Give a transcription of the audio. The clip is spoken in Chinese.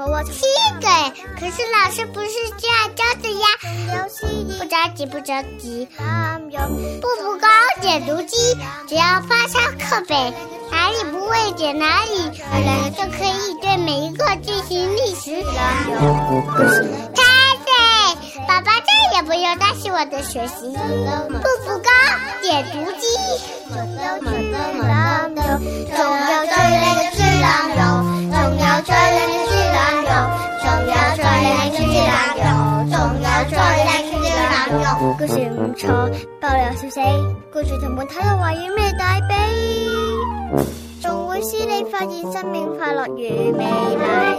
啊，冇啊，七个。可是老师不是这样教的呀。不着急，不着急。步步高解读机，只要发上课本，哪里不会解哪里，就可以对每一个进行历史。太对，爸爸再也不用担心我的学习。步步高解读机。故事唔错，爆料笑死，故事同伴睇到话语咩大髀，仲会使你发现生命快乐与美丽。